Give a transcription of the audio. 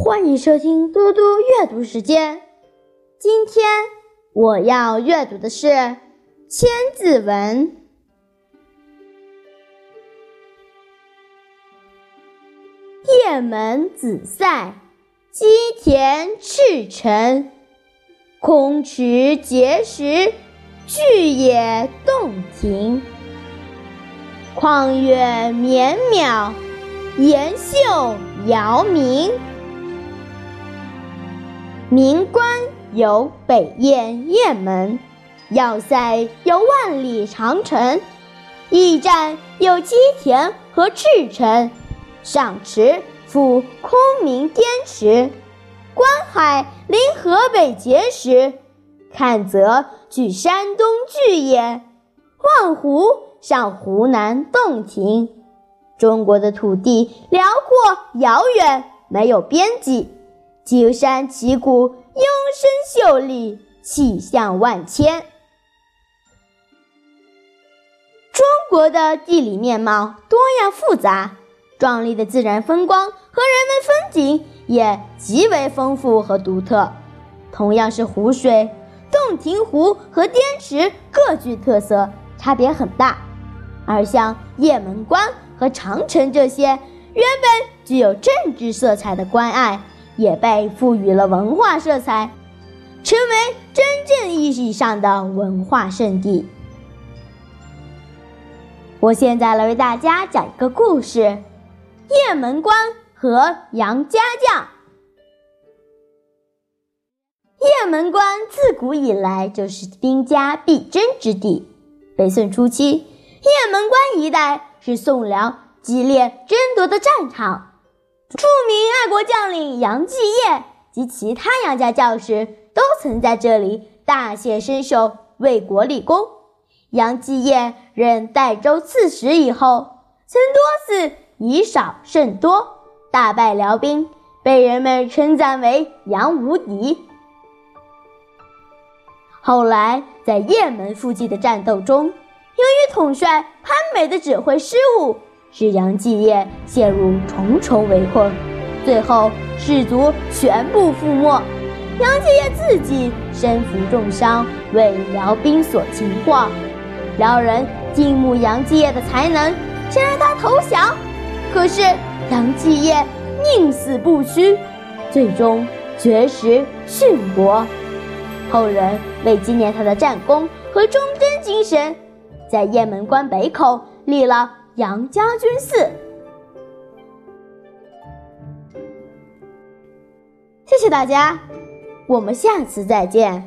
欢迎收听嘟嘟阅读时间。今天我要阅读的是《千字文》。雁门紫塞，积田赤城。空池碣石，巨野洞庭。旷月绵渺，岩秀遥明。名关有北雁雁门，要塞有万里长城。驿站有积田和赤城，上池赴空明滇池。观海临河北碣石，看则距山东巨野，望湖上湖南洞庭。中国的土地辽阔遥远，没有边际。景山奇谷，幽深秀丽，气象万千。中国的地理面貌多样复杂，壮丽的自然风光和人文风景也极为丰富和独特。同样是湖水，洞庭湖和滇池各具特色，差别很大。而像雁门关和长城这些原本具有政治色彩的关隘。也被赋予了文化色彩，成为真正意义上的文化圣地。我现在来为大家讲一个故事：雁门关和杨家将。雁门关自古以来就是兵家必争之地。北宋初期，雁门关一带是宋辽激烈争夺的战场。著名爱国将领杨继业及其他杨家将士都曾在这里大显身手，为国立功。杨继业任代州刺史以后，曾多次以少胜多，大败辽兵，被人们称赞为“杨无敌”。后来在雁门附近的战斗中，由于统帅潘美的指挥失误。使杨继业陷入重重围困，最后士卒全部覆没。杨继业自己身负重伤，为辽兵所擒获。辽人敬慕杨继业的才能，想让他投降，可是杨继业宁死不屈，最终绝食殉国。后人为纪念他的战功和忠贞精神，在雁门关北口立了。杨家军寺，谢谢大家，我们下次再见。